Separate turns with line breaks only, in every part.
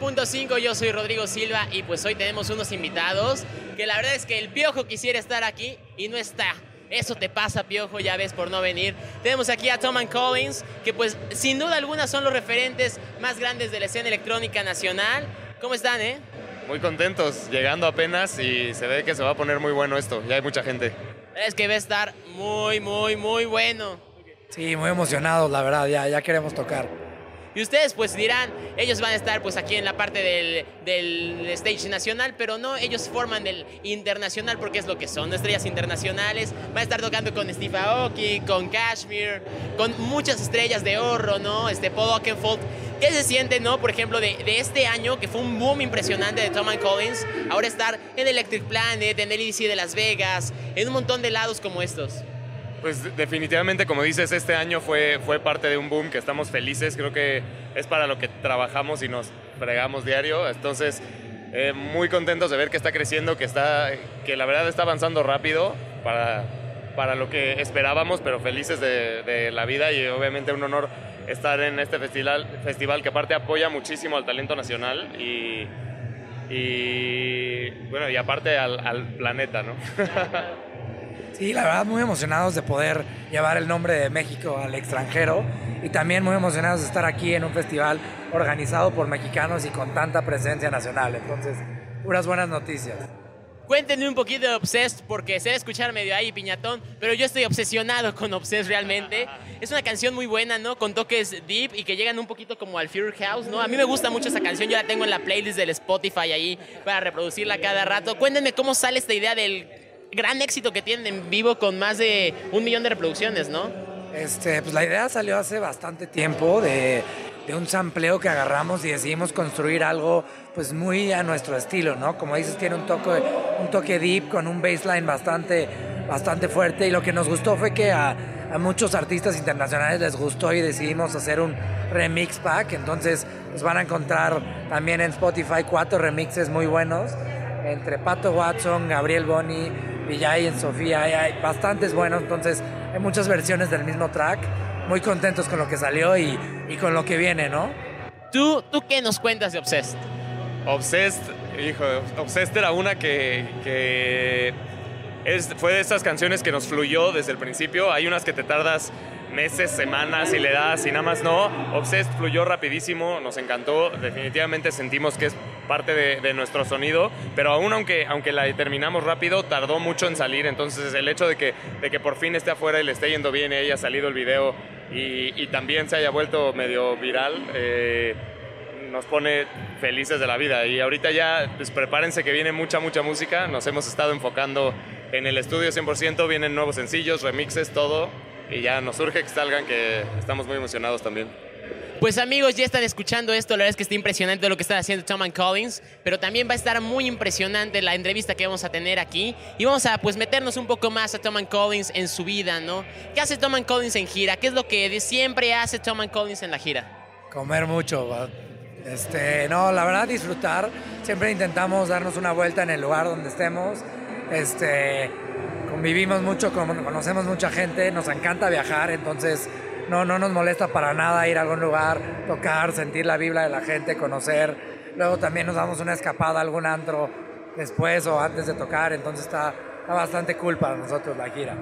98.5, yo soy Rodrigo Silva y pues hoy tenemos unos invitados que la verdad es que el Piojo quisiera estar aquí y no está. Eso te pasa, Piojo, ya ves por no venir. Tenemos aquí a Tom and Collins, que pues sin duda alguna son los referentes más grandes de la escena electrónica nacional. ¿Cómo están, eh?
Muy contentos, llegando apenas y se ve que se va a poner muy bueno esto. Ya hay mucha gente.
Es que va a estar muy, muy, muy bueno.
Sí, muy emocionados, la verdad, ya, ya queremos tocar.
Y ustedes pues dirán, ellos van a estar pues aquí en la parte del, del stage nacional, pero no, ellos forman el internacional porque es lo que son, estrellas internacionales. Van a estar tocando con Steve Aoki, con Kashmir, con muchas estrellas de oro, ¿no? Este Paul Oakenfold. ¿Qué se siente, no? Por ejemplo, de, de, este año, que fue un boom impresionante de Tom Collins, ahora estar en Electric Planet, en el EDC de Las Vegas, en un montón de lados como estos.
Pues definitivamente, como dices, este año fue, fue parte de un boom que estamos felices. Creo que es para lo que trabajamos y nos fregamos diario. Entonces, eh, muy contentos de ver que está creciendo, que, está, que la verdad está avanzando rápido para, para lo que esperábamos, pero felices de, la vida y obviamente un honor estar en este festival, festival que aparte apoya muchísimo al talento nacional y, bueno, y aparte al planeta, ¿no?
Sí, la verdad muy emocionados de poder llevar el nombre de México al extranjero y también muy emocionados de estar aquí en un festival organizado por mexicanos y con tanta presencia nacional. Entonces, puras buenas noticias.
Cuéntenme un poquito de Obsessed, porque sé escuchar medio ahí piñatón, pero yo estoy obsesionado con Obsessed realmente. Es una canción muy buena, ¿no? Con toques deep y que llegan un poquito como al Fear House, ¿no? A mí me gusta mucho esa canción, yo la tengo en la playlist del Spotify ahí para reproducirla cada rato. Cuéntenme cómo sale esta idea del gran éxito que tienen en vivo con más de un millón de reproducciones, ¿no?
Este, pues la idea salió hace bastante tiempo de, un sampleo que agarramos y decidimos construir algo pues muy a nuestro estilo, ¿no? Como dices, tiene un toque, un toque deep con un baseline bastante, bastante fuerte y lo que nos gustó fue que a, a muchos artistas internacionales les gustó y decidimos hacer un remix pack, entonces pues van a encontrar también en Spotify cuatro remixes muy buenos entre Pato Watson, Gabriel Boni, Villay en Sofía, hay bastantes buenos, entonces hay muchas versiones del mismo track, muy contentos con lo que salió y, y con lo que viene, ¿no?
¿Tú, ¿Tú qué nos cuentas de Obsessed?
Obsessed, hijo, Obsessed era una que, que es, fue de esas canciones que nos fluyó desde el principio, hay unas que te tardas meses, semanas y le das y nada más no. Obsessed fluyó rapidísimo, nos encantó, definitivamente sentimos que es parte de, de, nuestro sonido, pero aún aunque, aunque la terminamos rápido, tardó mucho en salir, entonces el hecho de que, de que por fin esté afuera y le esté yendo bien y haya salido el video y, y también se haya vuelto medio viral, eh, nos pone felices de la vida. Y ahorita ya, pues prepárense que viene mucha, mucha música, nos hemos estado enfocando en el estudio 100%, vienen nuevos sencillos, remixes, todo y ya nos surge que salgan, que estamos muy emocionados también.
Pues amigos, ya están escuchando esto, la verdad es que está impresionante lo que está haciendo Tom Collins, pero también va a estar muy impresionante la entrevista que vamos a tener aquí y vamos a pues meternos un poco más a Tom Collins en su vida, ¿no? ¿Qué hace Tom Collins en gira? ¿Qué es lo que siempre hace Tom Collins en la gira?
Comer mucho, este, no, la verdad disfrutar, siempre intentamos darnos una vuelta en el lugar donde estemos, este, convivimos mucho, conocemos mucha gente, nos encanta viajar, entonces no, no nos molesta para nada ir a algún lugar, tocar, sentir la vibra de la gente, conocer. Luego también nos damos una escapada a algún antro después o antes de tocar, entonces está, está bastante cool para nosotros la gira.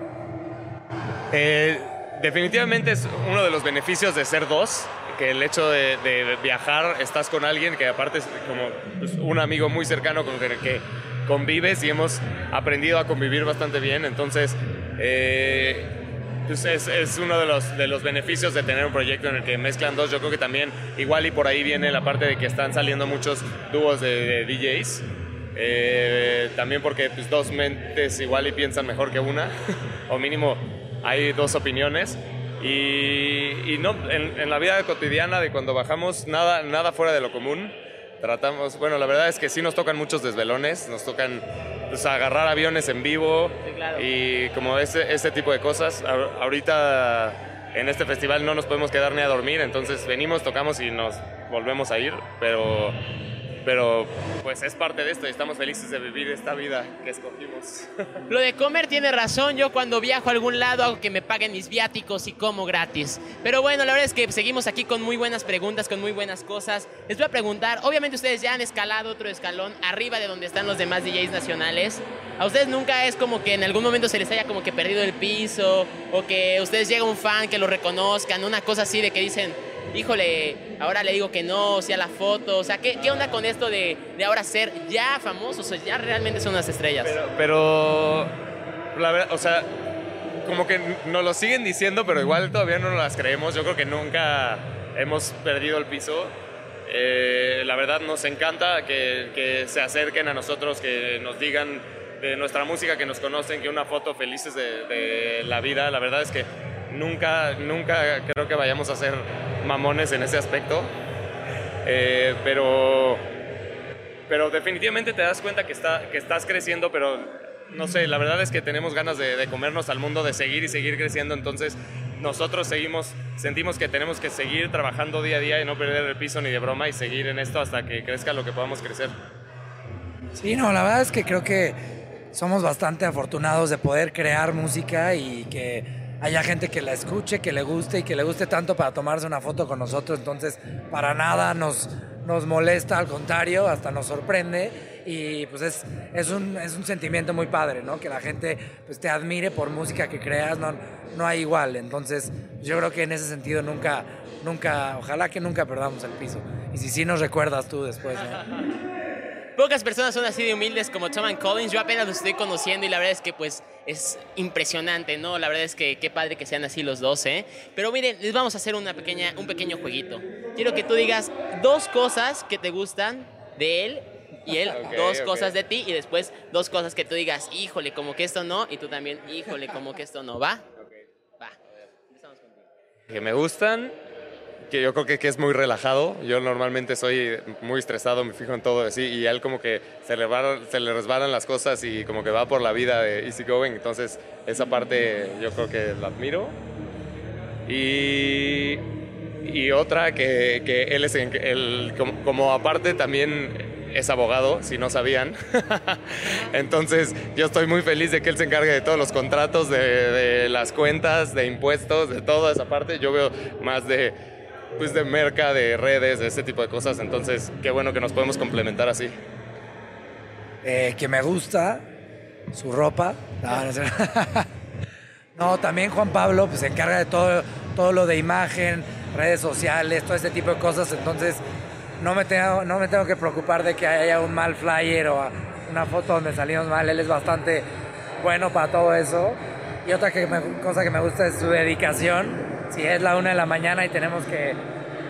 Eh, definitivamente es uno de los beneficios de ser dos, que el hecho de, viajar, estás con alguien que aparte es como pues, un amigo muy cercano con el que convives y hemos aprendido a convivir bastante bien, entonces... Eh, pues es, uno de los, de los beneficios de tener un proyecto en el que mezclan dos. Yo creo que también, igual y por ahí viene la parte de que están saliendo muchos dúos de, DJs. Eh, también porque pues, dos mentes igual y piensan mejor que una, o mínimo hay dos opiniones. Y, y no, en, en, la vida cotidiana de cuando bajamos, nada, nada fuera de lo común. Tratamos, bueno, la verdad es que sí nos tocan muchos desvelones, nos tocan pues, agarrar aviones en vivo
sí, claro.
y como ese, ese tipo de cosas. Ahorita en este festival no nos podemos quedar ni a dormir, entonces venimos, tocamos y nos volvemos a ir, pero pero pues es parte de esto y estamos felices de vivir esta vida que escogimos.
Lo de comer tiene razón, yo cuando viajo a algún lado hago que me paguen mis viáticos y como gratis. Pero bueno, la verdad es que seguimos aquí con muy buenas preguntas, con muy buenas cosas. Les voy a preguntar, obviamente ustedes ya han escalado otro escalón arriba de donde están los demás DJs nacionales. ¿A ustedes nunca es como que en algún momento se les haya como que perdido el piso o que ustedes llega un fan que lo reconozcan, una cosa así de que dicen, híjole, ahora le digo que no, o sea, la foto, o sea, ¿qué, qué onda con esto de, de, ahora ser ya famosos, o sea, ya realmente son unas estrellas?
Pero, la verdad, o sea, como que nos lo siguen diciendo, pero igual todavía no las creemos, yo creo que nunca hemos perdido el piso. Eh, la verdad nos encanta que, que se acerquen a nosotros, que nos digan de nuestra música, que nos conocen, que una foto felices de la vida. La verdad es que nunca, nunca creo que vayamos a ser mamones en ese aspecto. Eh, pero, pero definitivamente te das cuenta que, está, que estás creciendo, pero no sé, la verdad es que tenemos ganas de, de, comernos al mundo, de seguir y seguir creciendo, entonces nosotros seguimos, sentimos que tenemos que seguir trabajando día a día y no perder el piso ni de broma y seguir en esto hasta que crezca lo que podamos crecer.
Sí, no, la verdad es que creo que somos bastante afortunados de poder crear música y que haya gente que la escuche, que le guste y que le guste tanto para tomarse una foto con nosotros. Entonces, para nada nos, nos molesta, al contrario, hasta nos sorprende. Y pues es, es, un, es un sentimiento muy padre, ¿no? Que la gente pues, te admire por música que creas, no, no hay igual. Entonces, yo creo que en ese sentido nunca, nunca, ojalá que nunca perdamos el piso. Y si sí nos recuerdas tú después, ¿no?
Pocas personas son así de humildes como Tom Collins. Yo apenas los estoy conociendo y la verdad es que pues es impresionante, ¿no? La verdad es que qué padre que sean así los dos, ¿eh? Pero miren, les vamos a hacer una pequeña, un pequeño jueguito. Quiero que tú digas dos cosas que te gustan de él y él okay, dos okay. cosas de ti y después dos cosas que tú digas, híjole, como que esto no, y tú también, híjole, como que esto no, ¿va?
Okay. Va. Empezamos contigo. Que me gustan, que yo creo que, que, es muy relajado. Yo normalmente soy muy estresado, me fijo en todo así, y él como que se le, se le resbalan las cosas y como que va por la vida de easy going. Entonces, esa parte yo creo que la admiro. Y, y otra que, que él es, el, como, como aparte también es abogado, si no sabían. Entonces, yo estoy muy feliz de que él se encargue de todos los contratos, de, de, las cuentas, de impuestos, de toda esa parte. Yo veo más de, pues, de merca, de redes, de ese tipo de cosas. Entonces, qué bueno que nos podemos complementar así.
Eh, que me gusta su ropa. No, no, sé. no, también Juan Pablo pues, se encarga de todo, todo lo de imagen, redes sociales, todo ese tipo de cosas. Entonces, no me, tengo, no me tengo que preocupar de que haya un mal flyer o una foto donde salimos mal. Él es bastante bueno para todo eso. Y otra cosa que me gusta es su dedicación. Si es la una de la mañana y tenemos que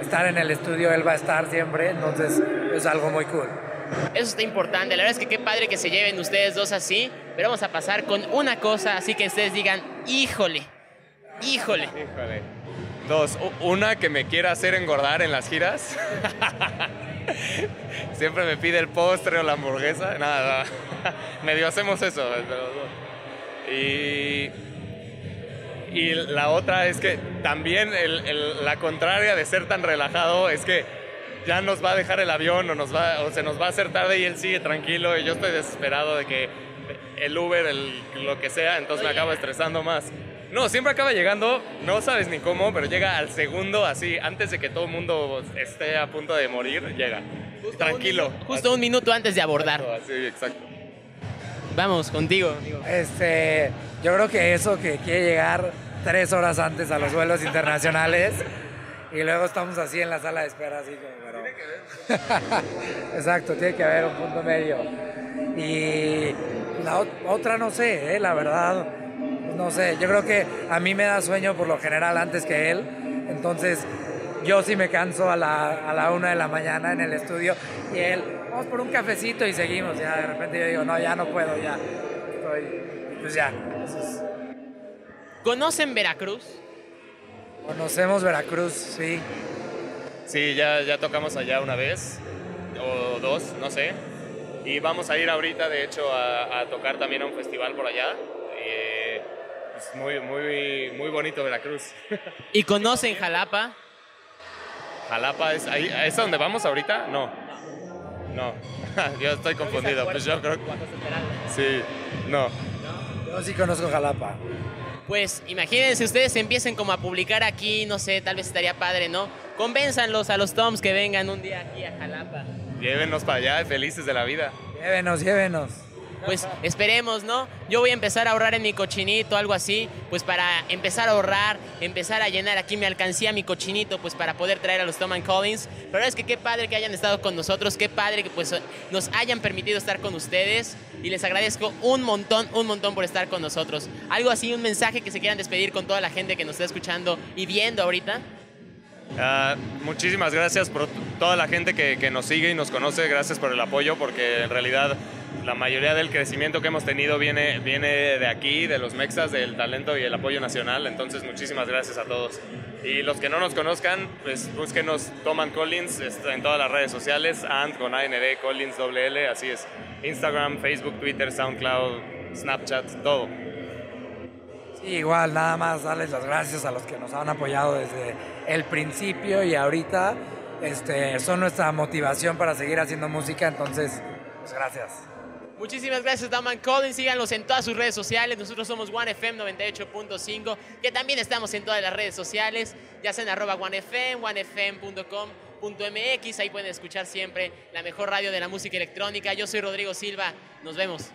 estar en el estudio, él va a estar siempre. Entonces es algo muy cool.
Eso está importante. La verdad es que qué padre que se lleven ustedes dos así. Pero vamos a pasar con una cosa, así que ustedes digan, híjole, híjole.
Híjole. Dos, una que me quiera hacer engordar en las giras. Siempre me pide el postre o la hamburguesa. Nada, nada. medio hacemos eso. Y, y la otra es que también el, el, la contraria de ser tan relajado es que ya nos va a dejar el avión o, nos va, o se nos va a hacer tarde y él sigue tranquilo y yo estoy desesperado de que el Uber, el, lo que sea, entonces me acabo estresando más. No, siempre acaba llegando, no sabes ni cómo, pero llega al segundo, así, antes de que todo el mundo esté a punto de morir, llega. Justo Tranquilo.
Un, justo
así.
un minuto antes de abordar.
Sí, exacto.
Vamos, contigo.
Este, yo creo que eso que quiere llegar tres horas antes a los vuelos internacionales y luego estamos así en la sala de espera, así como, pero... Tiene que ver. exacto, tiene que haber un punto medio. Y la otra no sé, ¿eh? la verdad no sé, yo creo que a mí me da sueño por lo general antes que él, entonces yo sí me canso a la, a la una de la mañana en el estudio y él, vamos por un cafecito y seguimos, ya de repente yo digo, no, ya no puedo, ya, estoy, pues ya. Es...
¿Conocen Veracruz?
Conocemos Veracruz, sí.
Sí, ya, ya tocamos allá una vez, o dos, no sé, y vamos a ir ahorita, de hecho, a, a tocar también a un festival por allá. Eh, es muy, muy, muy bonito Veracruz.
¿Y conocen Jalapa?
Jalapa, ¿es, ahí, ¿es a donde vamos ahorita? No. No, yo estoy confundido. Pues yo creo que sí, no.
Yo sí conozco Jalapa.
Pues imagínense, ustedes empiecen como a publicar aquí, no sé, tal vez estaría padre, ¿no? Convénzanlos a los Toms que vengan un día aquí a Jalapa.
Llévenos para allá, felices de la vida.
Llévenos, llévenos.
Pues esperemos, ¿no? Yo voy a empezar a ahorrar en mi cochinito, algo así, pues para empezar a ahorrar, empezar a llenar aquí me alcancía mi cochinito, pues para poder traer a los Tom and Collins. Pero es que qué padre que hayan estado con nosotros, qué padre que pues nos hayan permitido estar con ustedes y les agradezco un montón, un montón por estar con nosotros. Algo así, un mensaje que se quieran despedir con toda la gente que nos está escuchando y viendo ahorita.
Uh, muchísimas gracias por toda la gente que, nos sigue y nos conoce, gracias por el apoyo, porque en realidad la mayoría del crecimiento que hemos tenido viene, viene de aquí, de los Mexas, del talento y el apoyo nacional, entonces muchísimas gracias a todos. Y los que no nos conozcan, pues búsquenos Toman Collins en todas las redes sociales, and con AND, Collins WL, así es, Instagram, Facebook, Twitter, SoundCloud, Snapchat, todo.
Sí, igual, nada más darles las gracias a los que nos han apoyado desde el principio y ahorita este, son nuestra motivación para seguir haciendo música, entonces, pues gracias.
Muchísimas gracias, Daman Collins. Síganlos en todas sus redes sociales. Nosotros somos OneFM 98.5, que también estamos en todas las redes sociales, ya sea en arroba OneFM, onefm.com.mx. Ahí pueden escuchar siempre la mejor radio de la música electrónica. Yo soy Rodrigo Silva. Nos vemos.